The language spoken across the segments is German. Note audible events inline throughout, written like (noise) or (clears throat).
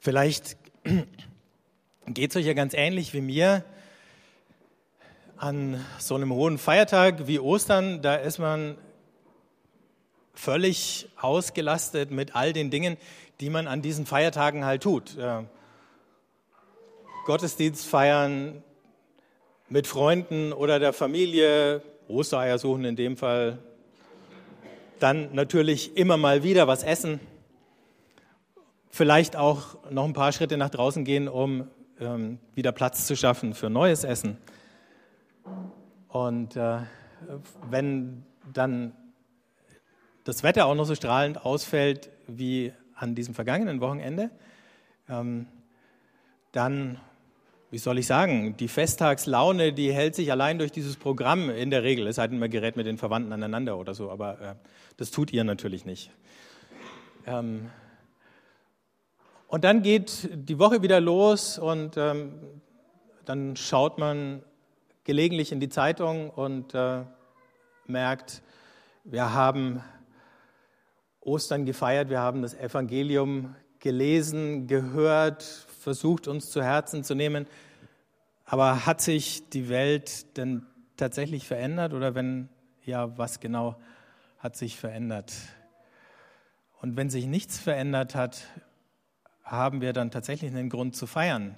Vielleicht (clears throat) geht es euch ja ganz ähnlich wie mir. An so einem hohen Feiertag wie Ostern, da ist man völlig ausgelastet mit all den Dingen, die man an diesen Feiertagen halt tut. Gottesdienst feiern mit Freunden oder der Familie, Ostereier suchen in dem Fall, dann natürlich immer mal wieder was essen, vielleicht auch noch ein paar Schritte nach draußen gehen, um ähm, wieder Platz zu schaffen für neues Essen. Und äh, wenn dann das Wetter auch noch so strahlend ausfällt wie an diesem vergangenen Wochenende, ähm, dann, wie soll ich sagen, die Festtagslaune, die hält sich allein durch dieses Programm in der Regel, es denn, man gerät mit den Verwandten aneinander oder so, aber äh, das tut ihr natürlich nicht. Ähm, und dann geht die Woche wieder los und ähm, dann schaut man gelegentlich in die Zeitung und äh, merkt, wir haben Ostern gefeiert, wir haben das Evangelium gelesen, gehört, versucht uns zu Herzen zu nehmen. Aber hat sich die Welt denn tatsächlich verändert oder wenn ja, was genau hat sich verändert? Und wenn sich nichts verändert hat, haben wir dann tatsächlich einen Grund zu feiern.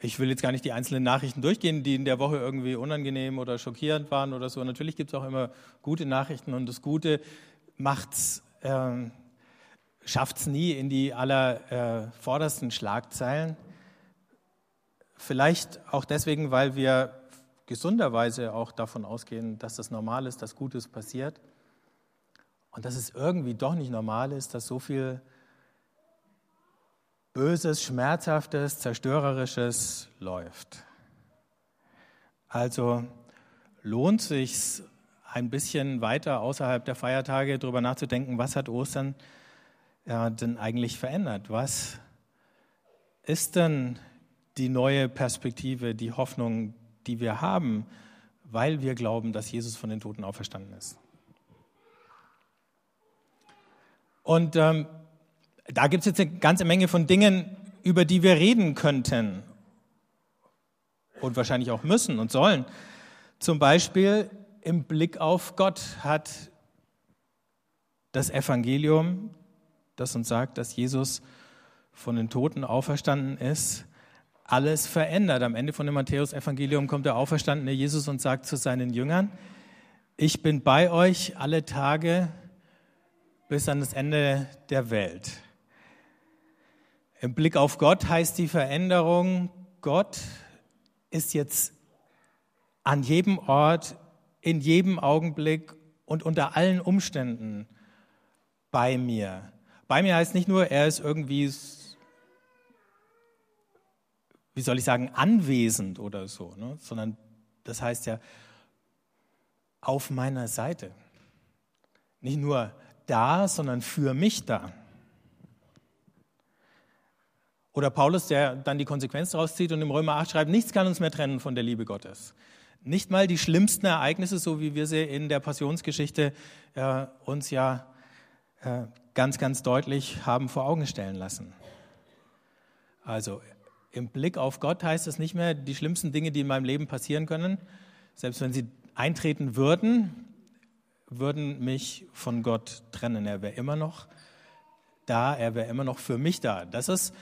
Ich will jetzt gar nicht die einzelnen Nachrichten durchgehen, die in der Woche irgendwie unangenehm oder schockierend waren oder so. Natürlich gibt es auch immer gute Nachrichten und das Gute macht's, äh, schafft es nie in die allervordersten äh, Schlagzeilen. Vielleicht auch deswegen, weil wir gesunderweise auch davon ausgehen, dass das normal ist, dass Gutes passiert. Und dass es irgendwie doch nicht normal ist, dass so viel Böses, Schmerzhaftes, Zerstörerisches läuft. Also lohnt sich ein bisschen weiter außerhalb der Feiertage darüber nachzudenken, was hat Ostern ja, denn eigentlich verändert? Was ist denn die neue Perspektive, die Hoffnung, die wir haben, weil wir glauben, dass Jesus von den Toten auferstanden ist? Und ähm, da gibt es jetzt eine ganze Menge von Dingen, über die wir reden könnten und wahrscheinlich auch müssen und sollen. Zum Beispiel im Blick auf Gott hat das Evangelium, das uns sagt, dass Jesus von den Toten auferstanden ist, alles verändert. Am Ende von dem Matthäus-Evangelium kommt der auferstandene Jesus und sagt zu seinen Jüngern, ich bin bei euch alle Tage bis an das Ende der Welt. Im Blick auf Gott heißt die Veränderung, Gott ist jetzt an jedem Ort, in jedem Augenblick und unter allen Umständen bei mir. Bei mir heißt nicht nur, er ist irgendwie, wie soll ich sagen, anwesend oder so, ne? sondern das heißt ja auf meiner Seite. Nicht nur da, sondern für mich da. Oder Paulus, der dann die Konsequenz daraus zieht und im Römer 8 schreibt, nichts kann uns mehr trennen von der Liebe Gottes. Nicht mal die schlimmsten Ereignisse, so wie wir sie in der Passionsgeschichte äh, uns ja äh, ganz, ganz deutlich haben vor Augen stellen lassen. Also im Blick auf Gott heißt es nicht mehr, die schlimmsten Dinge, die in meinem Leben passieren können, selbst wenn sie eintreten würden, würden mich von Gott trennen. Er wäre immer noch da, er wäre immer noch für mich da. Das ist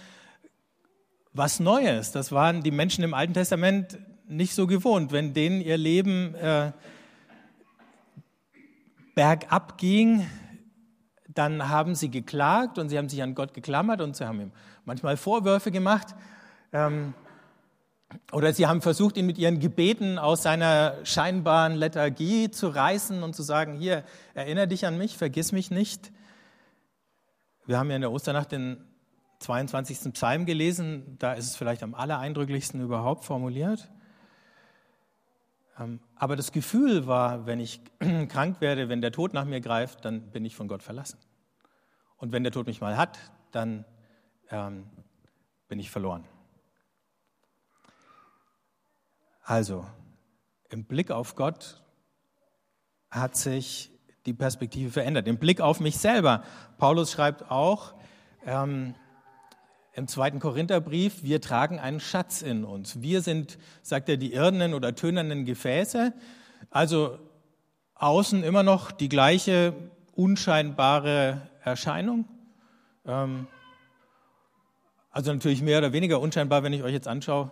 was Neues. Das waren die Menschen im Alten Testament nicht so gewohnt. Wenn denen ihr Leben äh, bergab ging, dann haben sie geklagt und sie haben sich an Gott geklammert und sie haben ihm manchmal Vorwürfe gemacht. Ähm, oder sie haben versucht, ihn mit ihren Gebeten aus seiner scheinbaren Lethargie zu reißen und zu sagen, hier, erinnere dich an mich, vergiss mich nicht. Wir haben ja in der Osternacht den 22. Psalm gelesen, da ist es vielleicht am allereindrücklichsten überhaupt formuliert. Ähm, aber das Gefühl war, wenn ich (clears throat) krank werde, wenn der Tod nach mir greift, dann bin ich von Gott verlassen. Und wenn der Tod mich mal hat, dann ähm, bin ich verloren. Also, im Blick auf Gott hat sich die Perspektive verändert, den Blick auf mich selber. Paulus schreibt auch ähm, im zweiten Korintherbrief, wir tragen einen Schatz in uns. Wir sind, sagt er, die irdenen oder tönernen Gefäße. Also außen immer noch die gleiche unscheinbare Erscheinung. Ähm, also natürlich mehr oder weniger unscheinbar, wenn ich euch jetzt anschaue.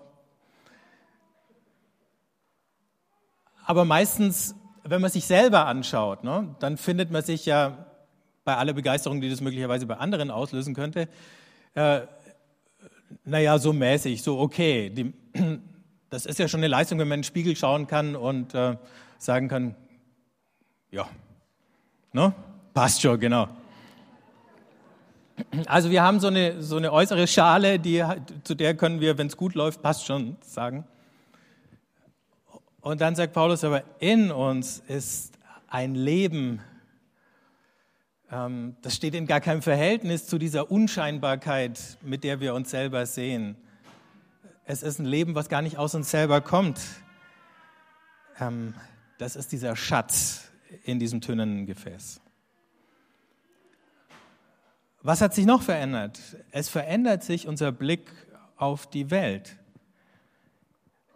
Aber meistens, wenn man sich selber anschaut, ne, dann findet man sich ja bei aller Begeisterung, die das möglicherweise bei anderen auslösen könnte, äh, naja, so mäßig, so okay. Die, (clears throat) das ist ja schon eine Leistung, wenn man in den Spiegel schauen kann und äh, sagen kann, ja, ne? passt schon, genau. Also wir haben so eine, so eine äußere Schale, die, zu der können wir, wenn es gut läuft, passt schon sagen. Und dann sagt Paulus aber, in uns ist ein Leben, ähm, das steht in gar keinem Verhältnis zu dieser Unscheinbarkeit, mit der wir uns selber sehen. Es ist ein Leben, was gar nicht aus uns selber kommt. Ähm, das ist dieser Schatz in diesem tönernen Gefäß. Was hat sich noch verändert? Es verändert sich unser Blick auf die Welt.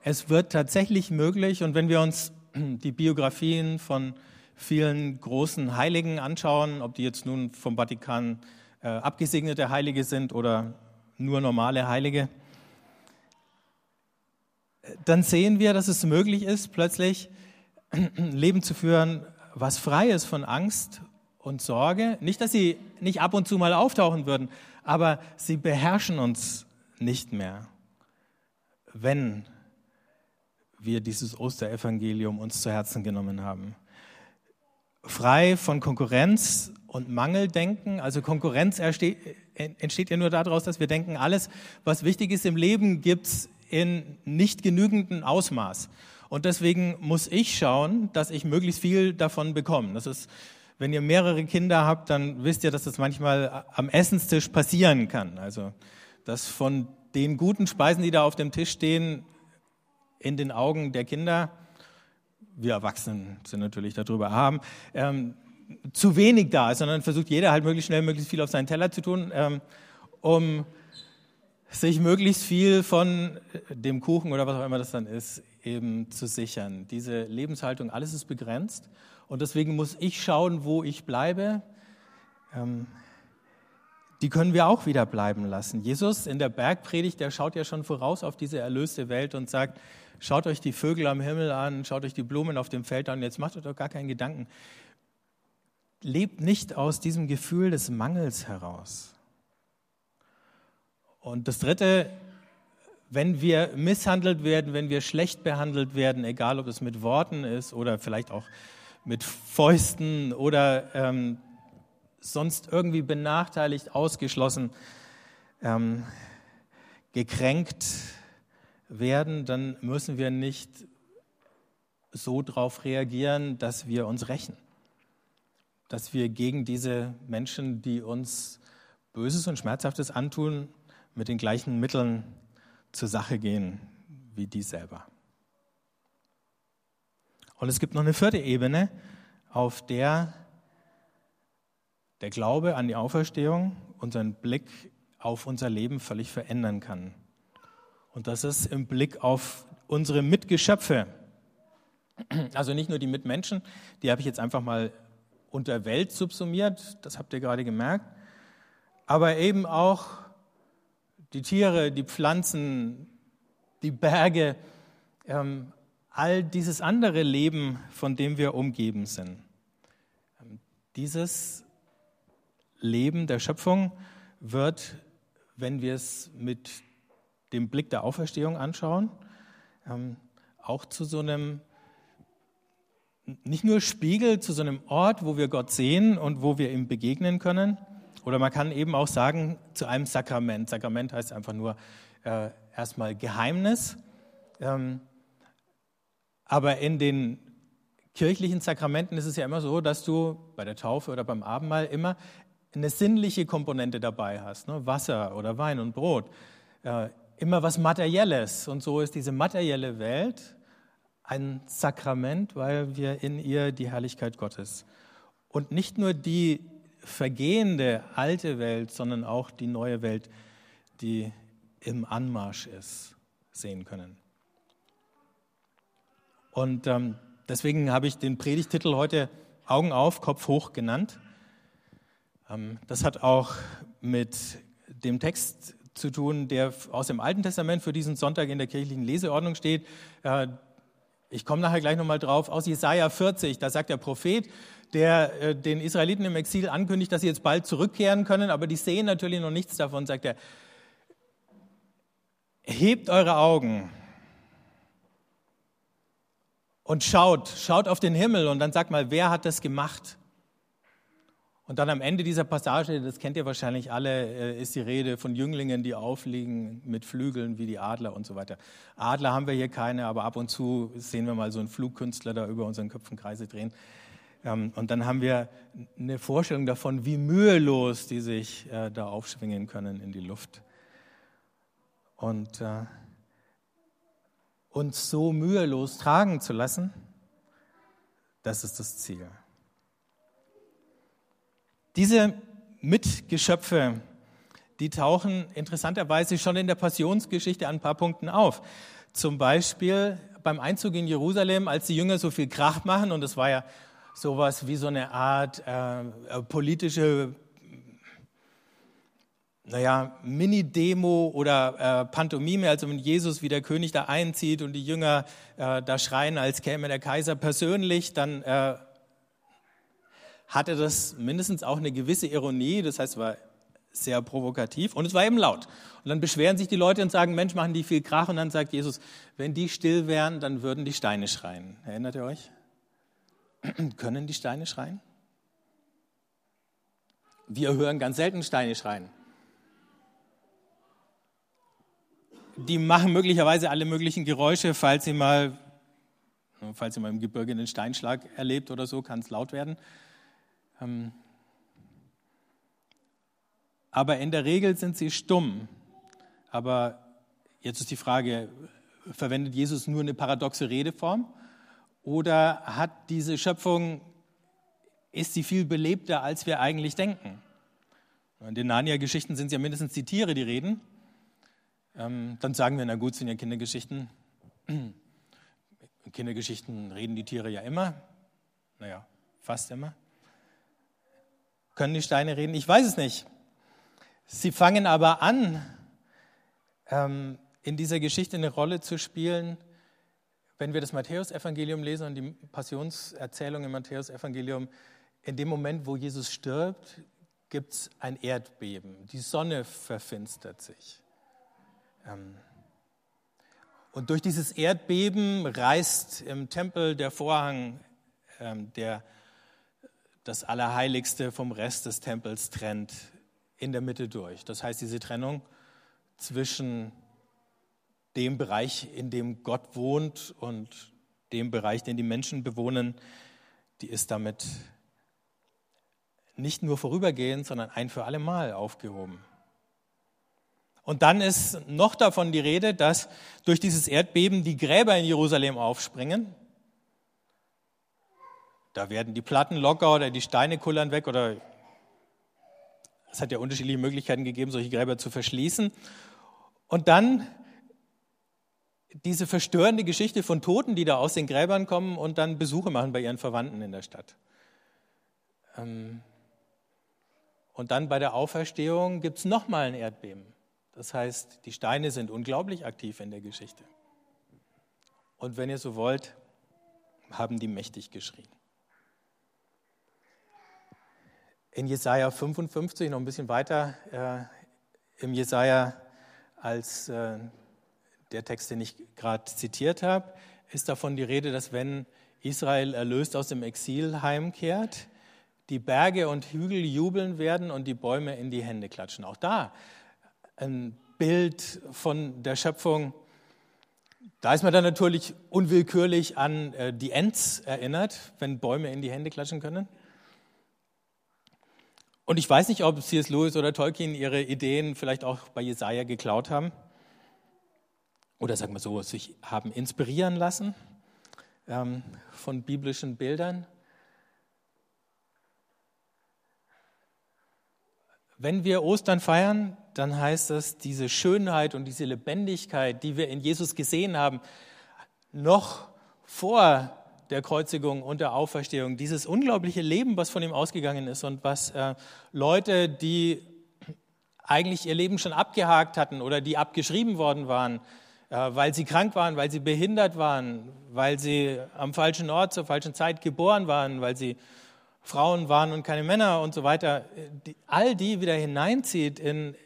Es wird tatsächlich möglich, und wenn wir uns die Biografien von vielen großen Heiligen anschauen, ob die jetzt nun vom Vatikan äh, abgesegnete Heilige sind oder nur normale Heilige, dann sehen wir, dass es möglich ist, plötzlich ein (clears throat) Leben zu führen, was frei ist von Angst und Sorge. Nicht, dass sie nicht ab und zu mal auftauchen würden, aber sie beherrschen uns nicht mehr, wenn wir dieses Osterevangelium uns zu Herzen genommen haben. Frei von Konkurrenz und Mangeldenken. Also Konkurrenz entsteht, ja nur daraus, dass wir denken, alles, was wichtig ist im Leben, gibt es in nicht genügendem Ausmaß. Und deswegen muss ich schauen, dass ich möglichst viel davon bekomme. Das ist wenn ihr mehrere Kinder habt, dann wisst ihr, dass das manchmal am Essenstisch passieren kann. Also, dass von den guten Speisen, die da auf dem Tisch stehen, in den Augen der Kinder, wir Erwachsenen sind natürlich darüber haben, ähm, zu wenig da ist, sondern versucht jeder halt möglichst schnell, möglichst viel auf seinen Teller zu tun, ähm, um sich möglichst viel von dem Kuchen oder was auch immer das dann ist, eben zu sichern. Diese Lebenshaltung, alles ist begrenzt und deswegen muss ich schauen, wo ich bleibe. Ähm, die können wir auch wieder bleiben lassen. Jesus in der Bergpredigt, der schaut ja schon voraus auf diese erlöste Welt und sagt, schaut euch die Vögel am Himmel an, schaut euch die Blumen auf dem Feld an, jetzt macht euch doch gar keinen Gedanken. Lebt nicht aus diesem Gefühl des Mangels heraus. Und das Dritte, wenn wir misshandelt werden, wenn wir schlecht behandelt werden, egal ob es mit Worten ist oder vielleicht auch mit Fäusten oder ähm, sonst irgendwie benachteiligt, ausgeschlossen, ähm, gekränkt werden, dann müssen wir nicht so darauf reagieren, dass wir uns rächen, dass wir gegen diese Menschen, die uns Böses und Schmerzhaftes antun, mit den gleichen Mitteln zur Sache gehen wie die selber. Und es gibt noch eine vierte Ebene, auf der der Glaube an die Auferstehung unseren Blick auf unser Leben völlig verändern kann. Und das ist im Blick auf unsere Mitgeschöpfe. Also nicht nur die Mitmenschen, die habe ich jetzt einfach mal unter Welt subsumiert, das habt ihr gerade gemerkt, aber eben auch die Tiere, die Pflanzen, die Berge, ähm, all dieses andere Leben, von dem wir umgeben sind. Dieses Leben der Schöpfung wird, wenn wir es mit dem Blick der Auferstehung anschauen, ähm, auch zu so einem, nicht nur Spiegel, zu so einem Ort, wo wir Gott sehen und wo wir ihm begegnen können. Oder man kann eben auch sagen, zu einem Sakrament. Sakrament heißt einfach nur äh, erstmal Geheimnis. Ähm, aber in den kirchlichen Sakramenten ist es ja immer so, dass du bei der Taufe oder beim Abendmahl immer eine sinnliche Komponente dabei hast. Ne? Wasser oder Wein und Brot. Äh, immer was Materielles. Und so ist diese materielle Welt ein Sakrament, weil wir in ihr die Herrlichkeit Gottes und nicht nur die vergehende alte Welt, sondern auch die neue Welt, die im Anmarsch ist, sehen können. Und ähm, deswegen habe ich den Predigtitel heute Augen auf, Kopf hoch genannt. Ähm, das hat auch mit dem Text zu tun, der aus dem Alten Testament für diesen Sonntag in der kirchlichen Leseordnung steht. Äh, ich komme nachher gleich nochmal drauf, aus Jesaja 40, da sagt der Prophet, der äh, den Israeliten im Exil ankündigt, dass sie jetzt bald zurückkehren können, aber die sehen natürlich noch nichts davon, sagt er, hebt eure Augen und schaut, schaut auf den Himmel und dann sagt mal, wer hat das gemacht? Und dann am Ende dieser Passage, das kennt ihr wahrscheinlich alle, äh, ist die Rede von Jünglingen, die aufliegen mit Flügeln wie die Adler und so weiter. Adler haben wir hier keine, aber ab und zu sehen wir mal so einen Flugkünstler da über unseren Köpfen Kreise drehen. Ähm, und dann haben wir eine Vorstellung davon, wie mühelos die sich äh, da aufschwingen können in die Luft. Und äh, uns so mühelos tragen zu lassen, das ist das Ziel. Diese Mitgeschöpfe, die tauchen interessanterweise schon in der Passionsgeschichte an ein paar Punkten auf. Zum Beispiel beim Einzug in Jerusalem, als die Jünger so viel Krach machen, und es war ja sowas wie so eine Art äh, politische, naja, Mini-Demo oder äh, Pantomime, also wenn Jesus wie der König da einzieht und die Jünger äh, da schreien, als käme der Kaiser persönlich, dann äh, hatte das mindestens auch eine gewisse Ironie, das heißt, es war sehr provokativ und es war eben laut. Und dann beschweren sich die Leute und sagen, Mensch, machen die viel Krach. Und dann sagt Jesus, wenn die still wären, dann würden die Steine schreien. Erinnert ihr euch? (clears throat) Können die Steine schreien? Wir hören ganz selten Steine schreien. Die machen möglicherweise alle möglichen Geräusche, falls sie mal, falls ihr mal im Gebirge einen Steinschlag erlebt oder so, kann es laut werden. Ähm, aber in der Regel sind sie stumm. Aber jetzt ist die Frage, verwendet Jesus nur eine paradoxe Redeform oder hat diese Schöpfung, ist sie viel belebter, als wir eigentlich denken? In den Narnia-Geschichten sind es ja mindestens die Tiere, die reden. Ähm, dann sagen wir, na gut, sind ja Kindergeschichten. In (clears throat) Kindergeschichten reden die Tiere ja immer. Naja, fast immer. Können die Steine reden? Ich weiß es nicht. Sie fangen aber an, ähm, in dieser Geschichte eine Rolle zu spielen, wenn wir das Matthäusevangelium lesen und die Passionserzählung im Matthäusevangelium. In dem Moment, wo Jesus stirbt, gibt es ein Erdbeben. Die Sonne verfinstert sich. Ähm, und durch dieses Erdbeben reißt im Tempel der Vorhang, ähm, der das Allerheiligste vom Rest des Tempels trennt, in der Mitte durch. Das heißt, diese Trennung zwischen dem Bereich, in dem Gott wohnt und dem Bereich, den die Menschen bewohnen, die ist damit nicht nur vorübergehend, sondern ein für alle Mal aufgehoben. Und dann ist noch davon die Rede, dass durch dieses Erdbeben die Gräber in Jerusalem aufspringen da werden die Platten locker oder die Steine kullern weg oder es hat ja unterschiedliche Möglichkeiten gegeben, solche Gräber zu verschließen. Und dann diese verstörende Geschichte von Toten, die da aus den Gräbern kommen und dann Besuche machen bei ihren Verwandten in der Stadt. Ähm, und dann bei der Auferstehung gibt es nochmal ein Erdbeben. Das heißt, die Steine sind unglaublich aktiv in der Geschichte. Und wenn ihr so wollt, haben die mächtig geschrien. In Jesaja 55, noch ein bisschen weiter äh, im Jesaja als äh, der Text, den ich gerade zitiert habe, ist davon die Rede, dass wenn Israel erlöst aus dem Exil heimkehrt, die Berge und Hügel jubeln werden und die Bäume in die Hände klatschen. Auch da ein Bild von der Schöpfung. Da ist man dann natürlich unwillkürlich an äh, die Ents erinnert, wenn Bäume in die Hände klatschen können. Und ich weiß nicht, ob C.S. Lewis oder Tolkien ihre Ideen vielleicht auch bei Jesaja geklaut haben. Oder sagen wir so, sich haben inspirieren lassen ähm, von biblischen Bildern. Wenn wir Ostern feiern, dann heißt das, diese Schönheit und diese Lebendigkeit, die wir in Jesus gesehen haben, noch vor der Kreuzigung und der Auferstehung, dieses unglaubliche Leben, was von ihm ausgegangen ist und was äh, Leute, die eigentlich ihr Leben schon abgehakt hatten oder die abgeschrieben worden waren, äh, weil sie krank waren, weil sie behindert waren, weil sie am falschen Ort zur falschen Zeit geboren waren, weil sie Frauen waren und keine Männer und so weiter, die, all die wieder hineinzieht in,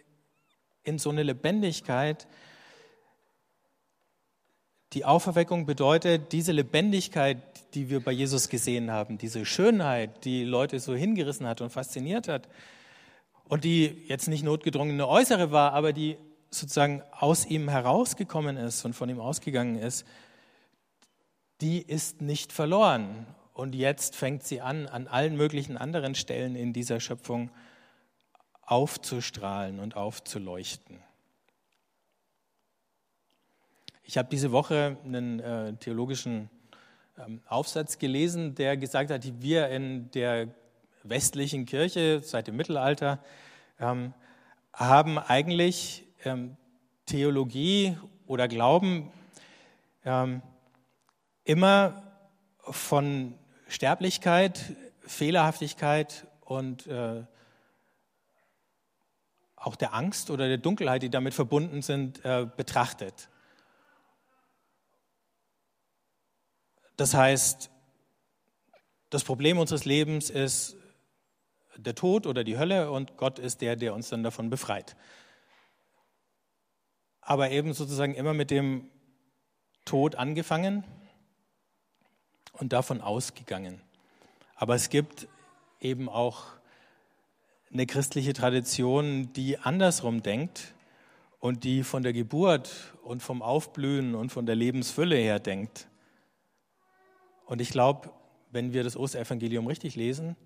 in so eine Lebendigkeit. Die Auferweckung bedeutet diese Lebendigkeit, die wir bei Jesus gesehen haben, diese Schönheit, die Leute so hingerissen hat und fasziniert hat und die jetzt nicht notgedrungene äußere war, aber die sozusagen aus ihm herausgekommen ist und von ihm ausgegangen ist, die ist nicht verloren. Und jetzt fängt sie an, an allen möglichen anderen Stellen in dieser Schöpfung aufzustrahlen und aufzuleuchten. Ich habe diese Woche einen äh, theologischen ähm, Aufsatz gelesen, der gesagt hat, wir in der westlichen Kirche seit dem Mittelalter ähm, haben eigentlich ähm, Theologie oder Glauben ähm, immer von Sterblichkeit, Fehlerhaftigkeit und äh, auch der Angst oder der Dunkelheit, die damit verbunden sind, äh, betrachtet. Das heißt, das Problem unseres Lebens ist der Tod oder die Hölle und Gott ist der, der uns dann davon befreit. Aber eben sozusagen immer mit dem Tod angefangen und davon ausgegangen. Aber es gibt eben auch eine christliche Tradition, die andersrum denkt und die von der Geburt und vom Aufblühen und von der Lebensfülle her denkt. Und ich glaube, wenn wir das Osterevangelium richtig lesen,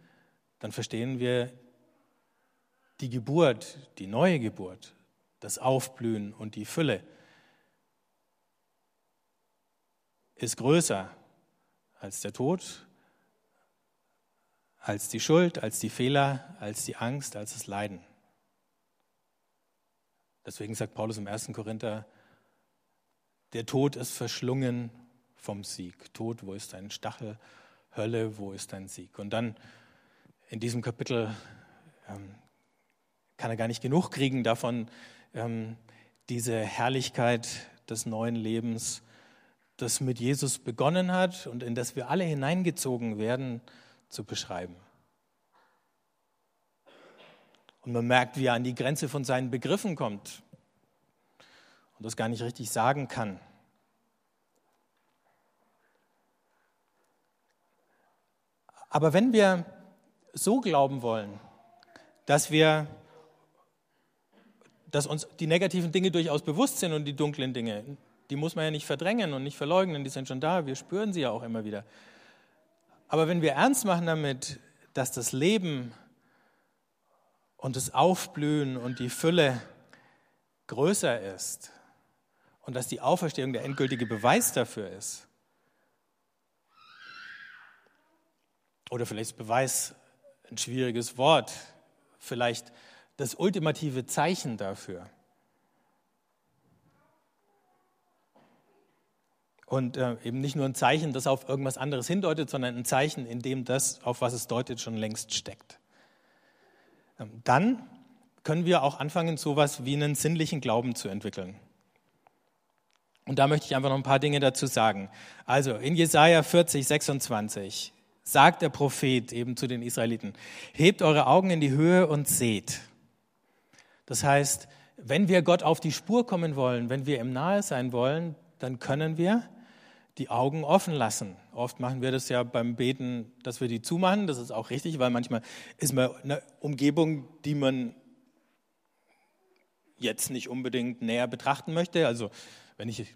dann verstehen wir die Geburt, die neue Geburt, das Aufblühen und die Fülle ist größer als der Tod, als die Schuld, als die Fehler, als die Angst, als das Leiden. Deswegen sagt Paulus im 1. Korinther, der Tod ist verschlungen vom Sieg. Tod, wo ist dein Stachel? Hölle, wo ist dein Sieg? Und dann in diesem Kapitel ähm, kann er gar nicht genug kriegen davon, ähm, diese Herrlichkeit des neuen Lebens das mit Jesus begonnen hat und in das wir alle hineingezogen werden, zu beschreiben. Und man merkt, wie er an die Grenze von seinen Begriffen kommt und das gar nicht richtig sagen kann. Aber wenn wir so glauben wollen, dass wir, dass uns die negativen Dinge durchaus bewusst sind und die dunklen Dinge, die muss man ja nicht verdrängen und nicht verleugnen, die sind schon da, wir spüren sie ja auch immer wieder. Aber wenn wir ernst machen damit, dass das Leben und das Aufblühen und die Fülle größer ist und dass die Auferstehung der endgültige Beweis dafür ist, oder vielleicht Beweis ein schwieriges Wort, vielleicht das ultimative Zeichen dafür, Und äh, eben nicht nur ein Zeichen, das auf irgendwas anderes hindeutet, sondern ein Zeichen, in dem das, auf was es deutet, schon längst steckt. Ähm, dann können wir auch anfangen, so etwas wie einen sinnlichen Glauben zu entwickeln. Und da möchte ich einfach noch ein paar Dinge dazu sagen. Also in Jesaja 40, 26 sagt der Prophet eben zu den Israeliten: Hebt eure Augen in die Höhe und seht. Das heißt, wenn wir Gott auf die Spur kommen wollen, wenn wir ihm nahe sein wollen, dann können wir die Augen offen lassen. Oft machen wir das ja beim Beten, dass wir die zumachen. Das ist auch richtig, weil manchmal ist man eine Umgebung, die man jetzt nicht unbedingt näher betrachten möchte. Also wenn ich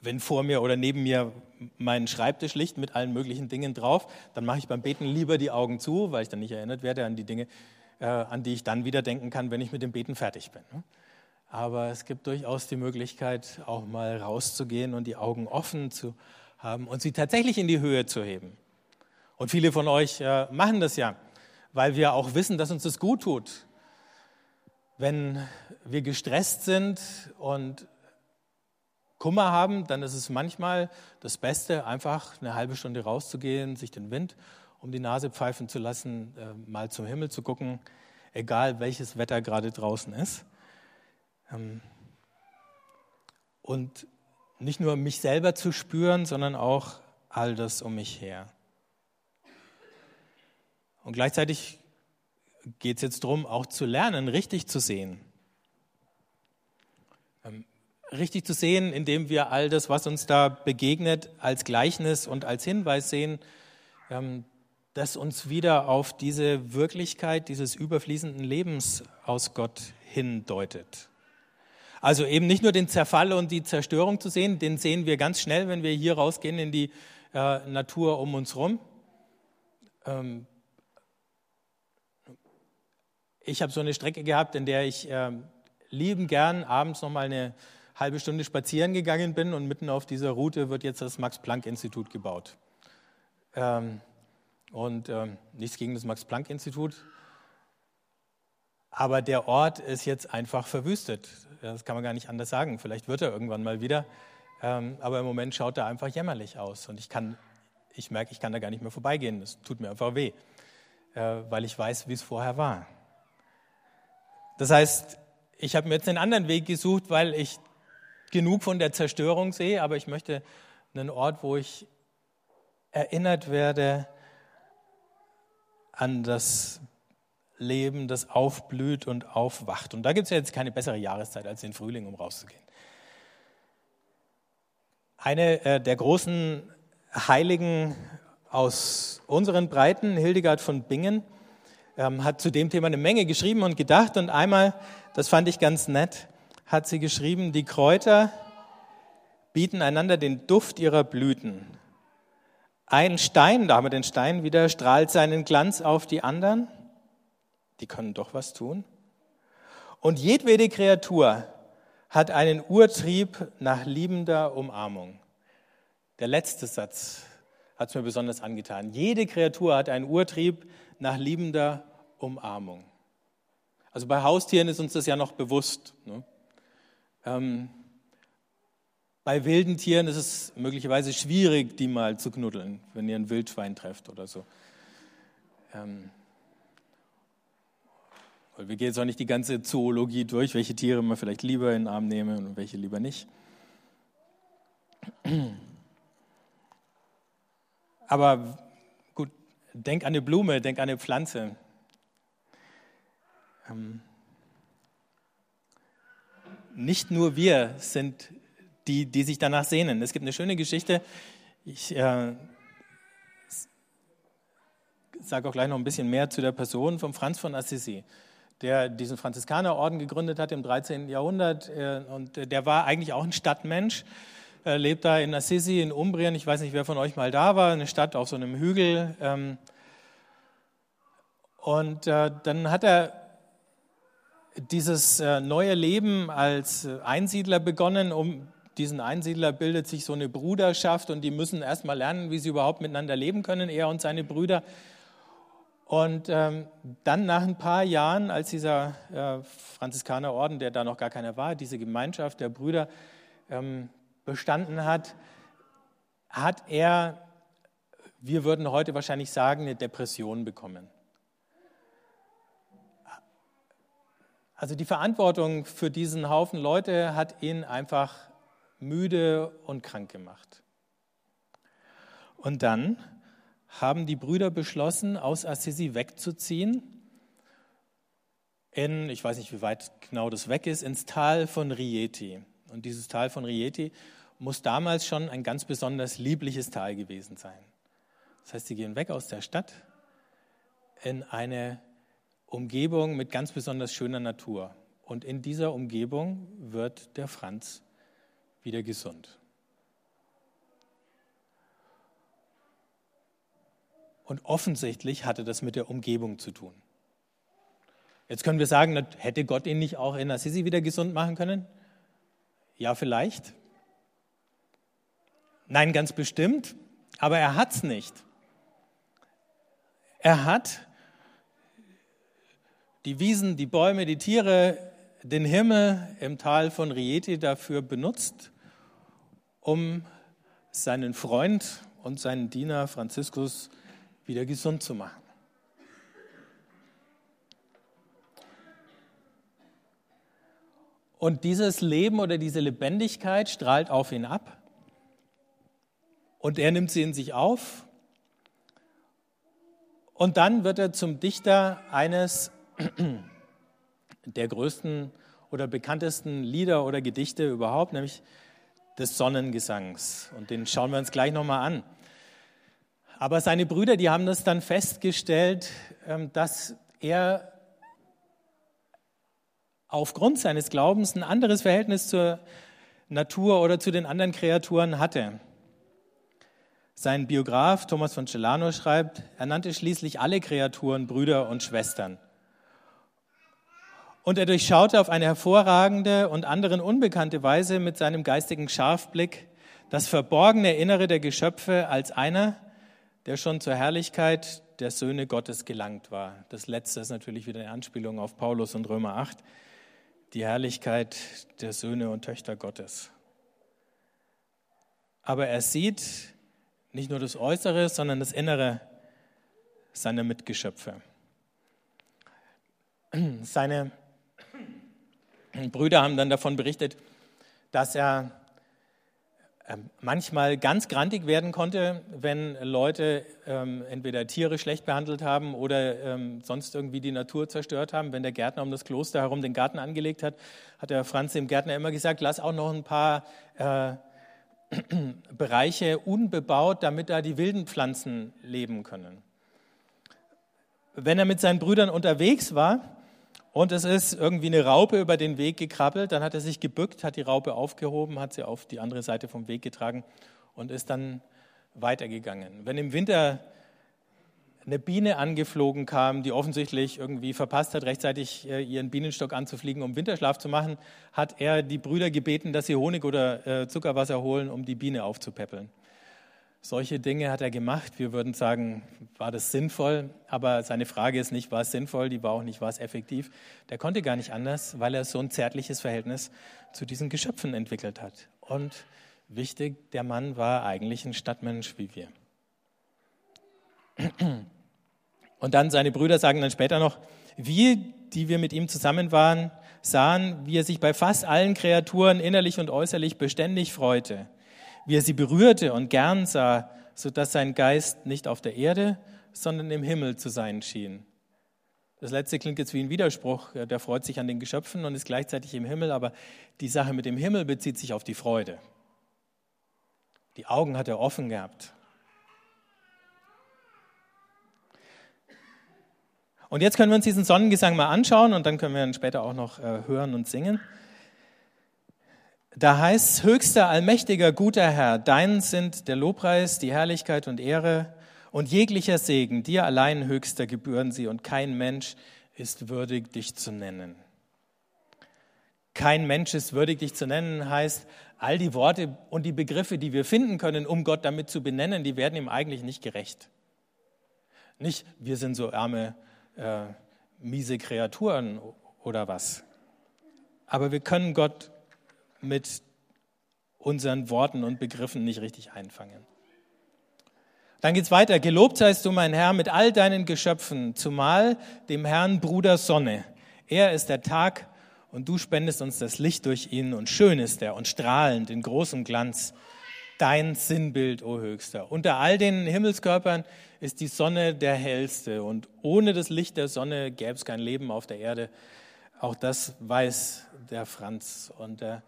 wenn vor mir oder neben mir mein Schreibtisch liegt mit allen möglichen Dingen drauf, dann mache ich beim Beten lieber die Augen zu, weil ich dann nicht erinnert werde an die Dinge, äh, an die ich dann wieder denken kann, wenn ich mit dem Beten fertig bin. Ne? Aber es gibt durchaus die Möglichkeit, auch mal rauszugehen und die Augen offen zu haben und sie tatsächlich in die Höhe zu heben. Und viele von euch äh, machen das ja. weil wir auch wissen, dass uns das gut tut. Wenn wir gestresst sind und Kummer haben, dann ist es manchmal das Beste, einfach eine halbe Stunde rauszugehen, sich den Wind um die Nase pfeifen zu lassen, äh, mal zum Himmel zu gucken, egal welches Wetter gerade draußen ist. Ähm, und nicht nur mich selber zu spüren, sondern auch all das um mich her. Und gleichzeitig geht es jetzt darum, auch zu lernen, richtig zu sehen. Richtig zu sehen, indem wir all das, was uns da begegnet, als Gleichnis und als Hinweis sehen, ähm, das uns wieder auf diese Wirklichkeit dieses überfließenden Lebens aus Gott hindeutet. Also eben nicht nur den Zerfall und die Zerstörung zu sehen, den sehen wir ganz schnell, wenn wir hier rausgehen in die äh, Natur um uns herum. Ähm, ich habe so eine Strecke gehabt, in der ich äh, lieben gern abends noch mal eine halbe Stunde spazieren gegangen bin und mitten auf dieser Route wird jetzt das Max-Planck-Institut gebaut. Ähm, und ähm, nichts gegen das Max-Planck-Institut. Aber der Ort ist jetzt einfach verwüstet. Das kann man gar nicht anders sagen. Vielleicht wird er irgendwann mal wieder. Ähm, aber im Moment schaut er einfach jämmerlich aus. Und ich, ich merke, ich kann da gar nicht mehr vorbeigehen. Das tut mir einfach weh, äh, weil ich weiß, wie es vorher war. Das heißt, ich habe mir jetzt einen anderen Weg gesucht, weil ich genug von der Zerstörung sehe, aber ich möchte einen Ort, wo ich erinnert werde an das Leben, das aufblüht und aufwacht. Und da gibt es ja jetzt keine bessere Jahreszeit als den Frühling, um rauszugehen. Eine äh, der großen Heiligen aus unseren Breiten, Hildegard von Bingen, ähm, hat zu dem Thema eine Menge geschrieben und gedacht. Und einmal, das fand ich ganz nett, hat sie geschrieben, die Kräuter bieten einander den Duft ihrer Blüten. Ein Stein, da haben wir den Stein wieder, strahlt seinen Glanz auf die anderen. Die können doch was tun. Und jedwede Kreatur hat einen Urtrieb nach liebender Umarmung. Der letzte Satz hat es mir besonders angetan. Jede Kreatur hat einen Urtrieb nach liebender Umarmung. Also bei Haustieren ist uns das ja noch bewusst. Ne? Ähm, bei wilden Tieren ist es möglicherweise schwierig, die mal zu knuddeln, wenn ihr ein Wildschwein trefft oder so. Ähm, wir gehen jetzt auch nicht die ganze Zoologie durch, welche Tiere man vielleicht lieber in den Arm nehme und welche lieber nicht. Aber gut, denk an eine Blume, denk an eine Pflanze. Ähm, nicht nur wir sind die, die sich danach sehnen. Es gibt eine schöne Geschichte. Ich äh, sage auch gleich noch ein bisschen mehr zu der Person von Franz von Assisi, der diesen Franziskanerorden gegründet hat im 13. Jahrhundert. Äh, und der war eigentlich auch ein Stadtmensch. Er lebt da in Assisi in Umbrien. Ich weiß nicht, wer von euch mal da war. Eine Stadt auf so einem Hügel. Ähm, und äh, dann hat er dieses äh, neue Leben als äh, Einsiedler begonnen. Um diesen Einsiedler bildet sich so eine Bruderschaft und die müssen erstmal lernen, wie sie überhaupt miteinander leben können, er und seine Brüder. Und ähm, dann nach ein paar Jahren, als dieser äh, Franziskanerorden, der da noch gar keiner war, diese Gemeinschaft der Brüder ähm, bestanden hat, hat er, wir würden heute wahrscheinlich sagen, eine Depression bekommen. Also die Verantwortung für diesen Haufen Leute hat ihn einfach müde und krank gemacht. Und dann haben die Brüder beschlossen, aus Assisi wegzuziehen in, ich weiß nicht, wie weit genau das weg ist, ins Tal von Rieti. Und dieses Tal von Rieti muss damals schon ein ganz besonders liebliches Tal gewesen sein. Das heißt, sie gehen weg aus der Stadt in eine Umgebung mit ganz besonders schöner Natur. Und in dieser Umgebung wird der Franz wieder gesund. Und offensichtlich hatte das mit der Umgebung zu tun. Jetzt können wir sagen, hätte Gott ihn nicht auch in Assisi wieder gesund machen können? Ja, vielleicht. Nein, ganz bestimmt. Aber er hat es nicht. Er hat die Wiesen, die Bäume, die Tiere, den Himmel im Tal von Rieti dafür benutzt, um seinen Freund und seinen Diener Franziskus wieder gesund zu machen. Und dieses Leben oder diese Lebendigkeit strahlt auf ihn ab. Und er nimmt sie in sich auf. Und dann wird er zum Dichter eines der größten oder bekanntesten Lieder oder Gedichte überhaupt, nämlich des Sonnengesangs. Und den schauen wir uns gleich nochmal an. Aber seine Brüder, die haben das dann festgestellt, ähm, dass er aufgrund seines Glaubens ein anderes Verhältnis zur Natur oder zu den anderen Kreaturen hatte. Sein Biograf Thomas von Celano schreibt, er nannte schließlich alle Kreaturen Brüder und Schwestern. Und er durchschaute auf eine hervorragende und anderen unbekannte Weise mit seinem geistigen Scharfblick das verborgene Innere der Geschöpfe als einer, der schon zur Herrlichkeit der Söhne Gottes gelangt war. Das letzte ist natürlich wieder eine Anspielung auf Paulus und Römer 8 die Herrlichkeit der Söhne und Töchter Gottes. Aber er sieht nicht nur das Äußere, sondern das Innere seiner Mitgeschöpfe. Seine Brüder haben dann davon berichtet, dass er ähm, manchmal ganz grantig werden konnte, wenn Leute ähm, entweder Tiere schlecht behandelt haben oder ähm, sonst irgendwie die Natur zerstört haben. Wenn der Gärtner um das Kloster herum den Garten angelegt hat, hat der Franz dem Gärtner immer gesagt, lass auch noch ein paar äh, (clears throat) Bereiche unbebaut, damit da die wilden Pflanzen leben können. Wenn er mit seinen Brüdern unterwegs war, und es ist irgendwie eine Raupe über den Weg gekrabbelt. Dann hat er sich gebückt, hat die Raupe aufgehoben, hat sie auf die andere Seite vom Weg getragen und ist dann weitergegangen. Wenn im Winter eine Biene angeflogen kam, die offensichtlich irgendwie verpasst hat, rechtzeitig äh, ihren Bienenstock anzufliegen, um Winterschlaf zu machen, hat er die Brüder gebeten, dass sie Honig oder äh, Zuckerwasser holen, um die Biene aufzupäppeln. Solche Dinge hat er gemacht. Wir würden sagen, war das sinnvoll? Aber seine Frage ist nicht, war es sinnvoll? Die war auch nicht, war es effektiv? Der konnte gar nicht anders, weil er so ein zärtliches Verhältnis zu diesen Geschöpfen entwickelt hat. Und wichtig, der Mann war eigentlich ein Stadtmensch wie wir. Und dann seine Brüder sagen dann später noch, wir, die wir mit ihm zusammen waren, sahen, wie er sich bei fast allen Kreaturen innerlich und äußerlich beständig freute wie er sie berührte und gern sah, sodass sein Geist nicht auf der Erde, sondern im Himmel zu sein schien. Das letzte klingt jetzt wie ein Widerspruch. Der freut sich an den Geschöpfen und ist gleichzeitig im Himmel, aber die Sache mit dem Himmel bezieht sich auf die Freude. Die Augen hat er offen gehabt. Und jetzt können wir uns diesen Sonnengesang mal anschauen und dann können wir ihn später auch noch äh, hören und singen. Da heißt höchster, allmächtiger, guter Herr, dein sind der Lobpreis, die Herrlichkeit und Ehre und jeglicher Segen, dir allein höchster gebühren sie und kein Mensch ist würdig, dich zu nennen. Kein Mensch ist würdig, dich zu nennen, heißt, all die Worte und die Begriffe, die wir finden können, um Gott damit zu benennen, die werden ihm eigentlich nicht gerecht. Nicht, wir sind so arme, äh, miese Kreaturen oder was. Aber wir können Gott mit unseren Worten und Begriffen nicht richtig einfangen. Dann geht's weiter. Gelobt seist du, mein Herr, mit all deinen Geschöpfen, zumal dem Herrn Bruder Sonne. Er ist der Tag und du spendest uns das Licht durch ihn und schön ist er und strahlend in großem Glanz. Dein Sinnbild, o Höchster. Unter all den Himmelskörpern ist die Sonne der hellste und ohne das Licht der Sonne gäbe es kein Leben auf der Erde. Auch das weiß der Franz und der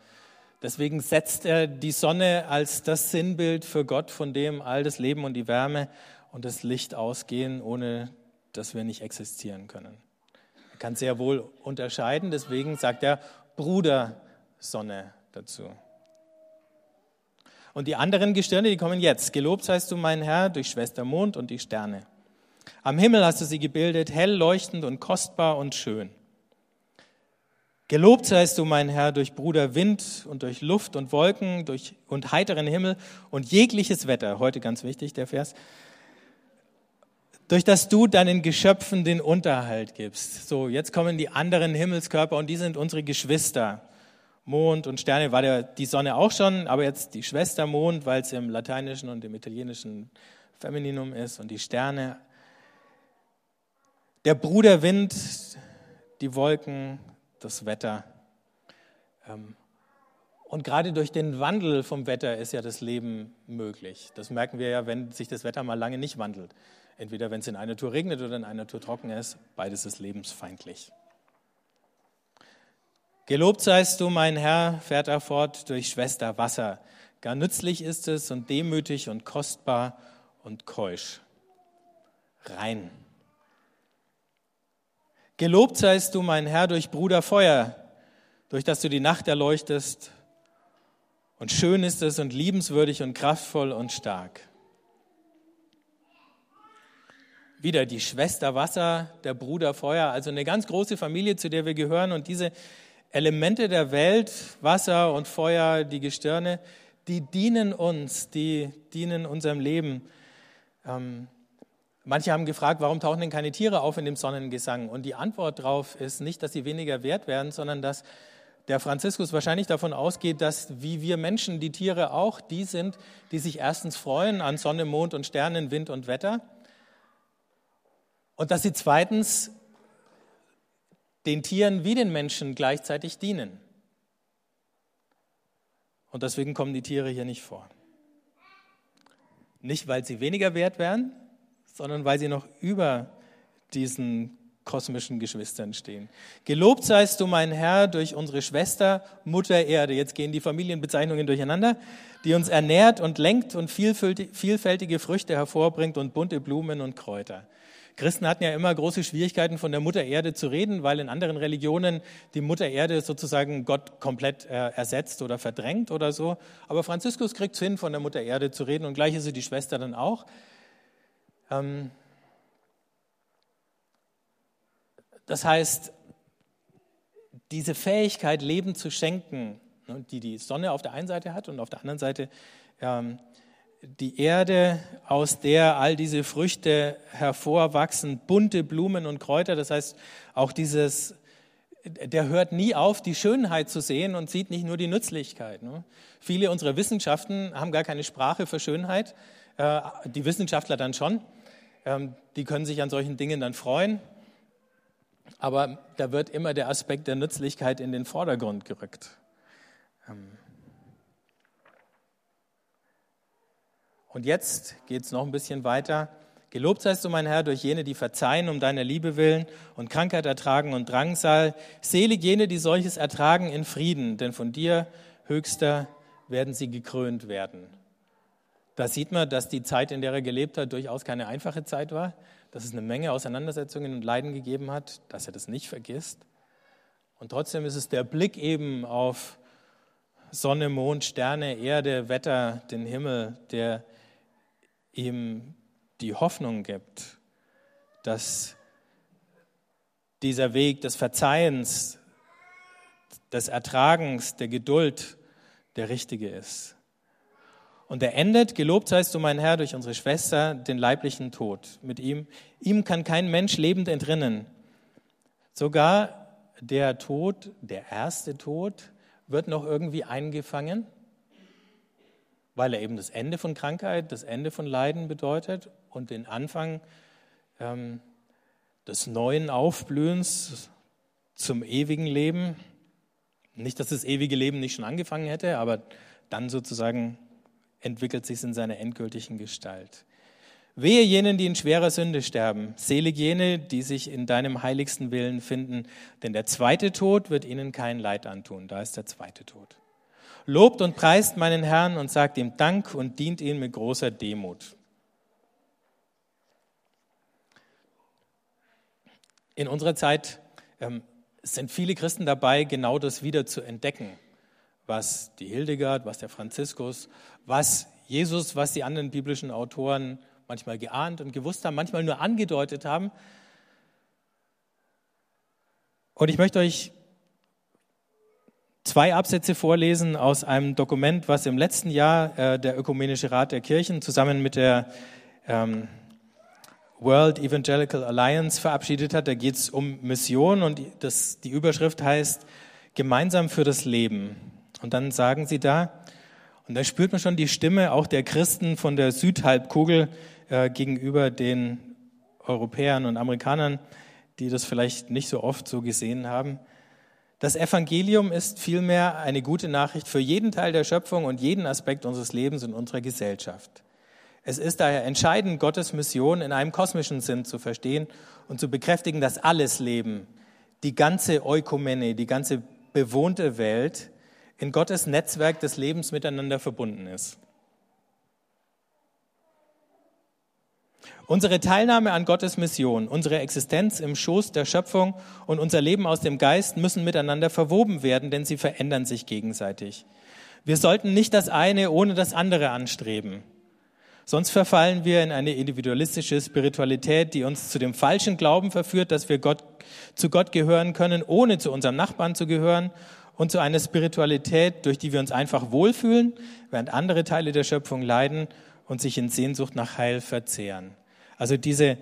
Deswegen setzt er die Sonne als das Sinnbild für Gott, von dem all das Leben und die Wärme und das Licht ausgehen, ohne dass wir nicht existieren können. Er kann sehr wohl unterscheiden, deswegen sagt er Bruder Sonne dazu. Und die anderen Gestirne, die kommen jetzt. Gelobt seist du, mein Herr, durch Schwester Mond und die Sterne. Am Himmel hast du sie gebildet, hell leuchtend und kostbar und schön. Gelobt seist du, mein Herr, durch Bruder Wind und durch Luft und Wolken durch, und heiteren Himmel und jegliches Wetter. Heute ganz wichtig, der Vers. durch das du deinen Geschöpfen den Unterhalt gibst. So, jetzt kommen die anderen Himmelskörper und die sind unsere Geschwister. Mond und Sterne war der, die Sonne auch schon, aber jetzt die Schwester Mond, weil es im Lateinischen und im Italienischen Femininum ist und die Sterne. Der Bruder Wind, die Wolken, das Wetter. Ähm, und gerade durch den Wandel vom Wetter ist ja das Leben möglich. Das merken wir ja, wenn sich das Wetter mal lange nicht wandelt. Entweder wenn es in einer Tour regnet oder in einer Tour trocken ist, beides ist lebensfeindlich. Gelobt seist du, mein Herr, fährt er fort durch Schwester Wasser. Gar nützlich ist es und demütig und kostbar und keusch. Rein. Gelobt seist du, mein Herr, durch Bruder Feuer, durch das du die Nacht erleuchtest und schön ist es und liebenswürdig und kraftvoll und stark. Wieder die Schwester Wasser, der Bruder Feuer, also eine ganz große Familie, zu der wir gehören. Und diese Elemente der Welt, Wasser und Feuer, die Gestirne, die dienen uns, die dienen unserem Leben. Ähm, manche haben gefragt, warum tauchen denn keine Tiere auf in dem Sonnengesang? Und die Antwort darauf ist nicht, dass sie weniger wert werden, sondern dass der Franziskus wahrscheinlich davon ausgeht, dass wie wir Menschen die Tiere auch die sind, die sich erstens freuen an Sonne, Mond und Sternen, Wind und Wetter und dass sie zweitens den Tieren wie den Menschen gleichzeitig dienen. Und deswegen kommen die Tiere hier nicht vor. Nicht, weil sie weniger wert wären, sondern weil sie noch über diesen kosmischen Geschwistern stehen. Gelobt seist du, mein Herr, durch unsere Schwester, Mutter Erde. Jetzt gehen die Familienbezeichnungen durcheinander, die uns ernährt und lenkt und vielfältige Früchte hervorbringt und bunte Blumen und Kräuter. Christen hatten ja immer große Schwierigkeiten, von der Mutter Erde zu reden, weil in anderen Religionen die Mutter Erde sozusagen Gott komplett äh, ersetzt oder verdrängt oder so. Aber Franziskus kriegt es hin, von der Mutter Erde zu reden und gleich ist sie die Schwester dann auch. Ähm, Das heißt, diese Fähigkeit, Leben zu schenken, ne, die die Sonne auf der einen Seite hat und auf der anderen Seite ähm, die Erde, aus der all diese Früchte hervorwachsen, bunte Blumen und Kräuter, das heißt auch dieses, der hört nie auf, die Schönheit zu sehen und sieht nicht nur die Nützlichkeit. Ne? Viele unserer Wissenschaften haben gar keine Sprache für Schönheit, äh, die Wissenschaftler dann schon. Ähm, die können sich an solchen Dingen dann freuen. Aber da wird immer der Aspekt der Nützlichkeit in den Vordergrund gerückt. Ähm. Und jetzt geht es noch ein bisschen weiter. Gelobt seist du, mein Herr, durch jene, die verzeihen um deiner Liebe willen und Krankheit ertragen und Drangsal. Selig jene, die solches ertragen in Frieden, denn von dir, Höchster, werden sie gekrönt werden. Da sieht man, dass die Zeit, in der er gelebt hat, durchaus keine einfache Zeit war dass es eine Menge Auseinandersetzungen und Leiden gegeben hat, dass er das nicht vergisst. Und trotzdem ist es der Blick eben auf Sonne, Mond, Sterne, Erde, Wetter, den Himmel, der ihm die Hoffnung gibt, dass dieser Weg des Verzeihens, des Ertragens, der Geduld der richtige ist. Und er endet, gelobt seist du, mein Herr, durch unsere Schwester, den leiblichen Tod. Mit ihm, ihm kann kein Mensch lebend entrinnen. Sogar der Tod, der erste Tod, wird noch irgendwie eingefangen, weil er eben das Ende von Krankheit, das Ende von Leiden bedeutet und den Anfang ähm, des neuen Aufblühens zum ewigen Leben. Nicht, dass das ewige Leben nicht schon angefangen hätte, aber dann sozusagen entwickelt sich in seiner endgültigen Gestalt. Wehe jenen, die in schwerer Sünde sterben, selig jene, die sich in deinem heiligsten Willen finden, denn der zweite Tod wird ihnen kein Leid antun. Da ist der zweite Tod. Lobt und preist meinen Herrn und sagt ihm Dank und dient ihm mit großer Demut. In unserer Zeit ähm, sind viele Christen dabei, genau das wieder zu entdecken was die Hildegard, was der Franziskus, was Jesus, was die anderen biblischen Autoren manchmal geahnt und gewusst haben, manchmal nur angedeutet haben. Und ich möchte euch zwei Absätze vorlesen aus einem Dokument, was im letzten Jahr äh, der Ökumenische Rat der Kirchen zusammen mit der ähm, World Evangelical Alliance verabschiedet hat. Da geht es um Mission und das, die Überschrift heißt Gemeinsam für das Leben. Und dann sagen sie da, und da spürt man schon die Stimme auch der Christen von der Südhalbkugel äh, gegenüber den Europäern und Amerikanern, die das vielleicht nicht so oft so gesehen haben. Das Evangelium ist vielmehr eine gute Nachricht für jeden Teil der Schöpfung und jeden Aspekt unseres Lebens und unserer Gesellschaft. Es ist daher entscheidend, Gottes Mission in einem kosmischen Sinn zu verstehen und zu bekräftigen, dass alles Leben, die ganze Eukumene, die ganze bewohnte Welt in Gottes Netzwerk des Lebens miteinander verbunden ist. Unsere Teilnahme an Gottes Mission, unsere Existenz im Schoß der Schöpfung und unser Leben aus dem Geist müssen miteinander verwoben werden, denn sie verändern sich gegenseitig. Wir sollten nicht das eine ohne das andere anstreben. Sonst verfallen wir in eine individualistische Spiritualität, die uns zu dem falschen Glauben verführt, dass wir Gott, zu Gott gehören können, ohne zu unserem Nachbarn zu gehören und zu einer Spiritualität, durch die wir uns einfach wohlfühlen, während andere Teile der Schöpfung leiden und sich in Sehnsucht nach Heil verzehren. Also diese,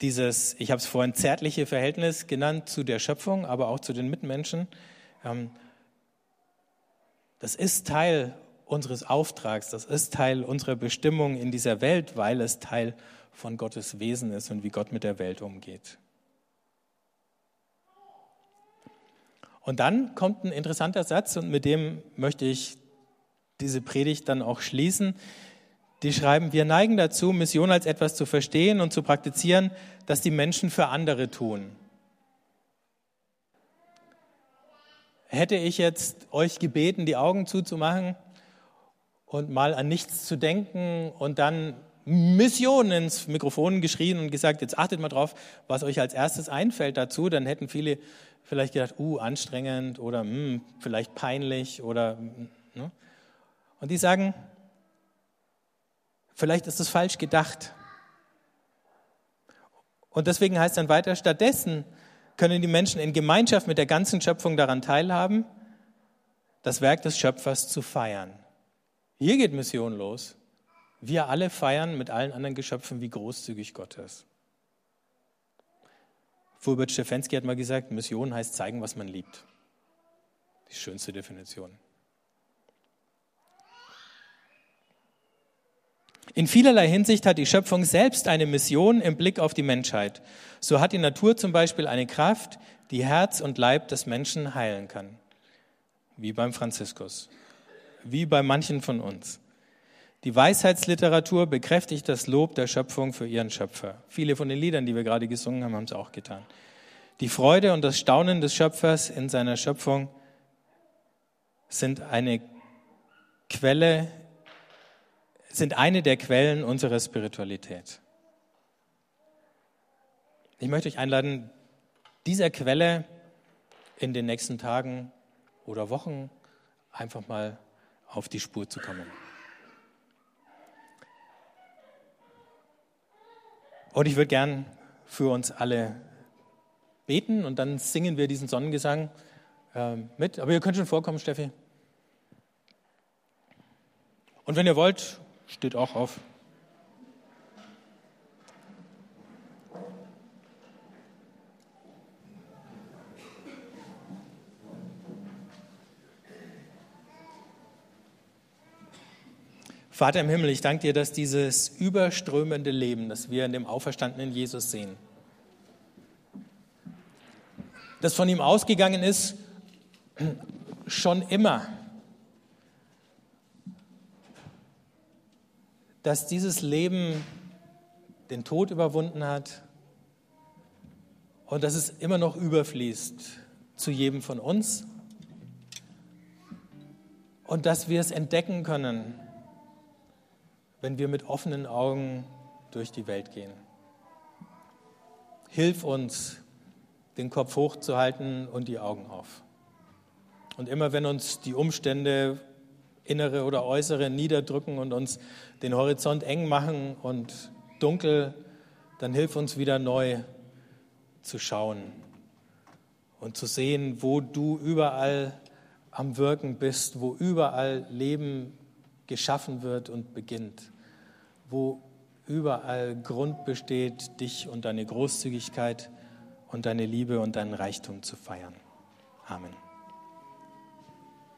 dieses, ich habe es vorhin zärtliche Verhältnis genannt zu der Schöpfung, aber auch zu den Mitmenschen, ähm, das ist Teil unseres Auftrags, das ist Teil unserer Bestimmung in dieser Welt, weil es Teil von Gottes Wesen ist und wie Gott mit der Welt umgeht. Und dann kommt ein interessanter Satz und mit dem möchte ich diese Predigt dann auch schließen. Die schreiben, wir neigen dazu, Mission als etwas zu verstehen und zu praktizieren, das die Menschen für andere tun. Hätte ich jetzt euch gebeten, die Augen zuzumachen und mal an nichts zu denken und dann Mission ins Mikrofon geschrien und gesagt, jetzt achtet mal drauf, was euch als erstes einfällt dazu, dann hätten viele vielleicht gedacht, uh, anstrengend oder hm, vielleicht peinlich oder. Ne? Und die sagen, Vielleicht ist es falsch gedacht. Und deswegen heißt dann weiter, stattdessen können die Menschen in Gemeinschaft mit der ganzen Schöpfung daran teilhaben, das Werk des Schöpfers zu feiern. Hier geht Mission los. Wir alle feiern mit allen anderen Geschöpfen, wie großzügig Gott ist. Fulbert Stefensky hat mal gesagt, Mission heißt zeigen, was man liebt. Die schönste Definition. In vielerlei Hinsicht hat die Schöpfung selbst eine Mission im Blick auf die Menschheit. So hat die Natur zum Beispiel eine Kraft, die Herz und Leib des Menschen heilen kann. Wie beim Franziskus. Wie bei manchen von uns. Die Weisheitsliteratur bekräftigt das Lob der Schöpfung für ihren Schöpfer. Viele von den Liedern, die wir gerade gesungen haben, haben es auch getan. Die Freude und das Staunen des Schöpfers in seiner Schöpfung sind eine Quelle sind eine der Quellen unserer Spiritualität. Ich möchte euch einladen, dieser Quelle in den nächsten Tagen oder Wochen einfach mal auf die Spur zu kommen. Und ich würde gern für uns alle beten und dann singen wir diesen Sonnengesang äh, mit. Aber ihr könnt schon vorkommen, Steffi. Und wenn ihr wollt, steht auch auf. Vater im Himmel, ich danke dir, dass dieses überströmende Leben, das wir in dem auferstandenen Jesus sehen, das von ihm ausgegangen ist, schon immer dass dieses Leben den Tod überwunden hat und dass es immer noch überfließt zu jedem von uns und dass wir es entdecken können, wenn wir mit offenen Augen durch die Welt gehen. Hilf uns, den Kopf hochzuhalten und die Augen auf. Und immer wenn uns die Umstände innere oder äußere niederdrücken und uns den Horizont eng machen und dunkel, dann hilf uns wieder neu zu schauen und zu sehen, wo du überall am Wirken bist, wo überall Leben geschaffen wird und beginnt, wo überall Grund besteht, dich und deine Großzügigkeit und deine Liebe und deinen Reichtum zu feiern. Amen.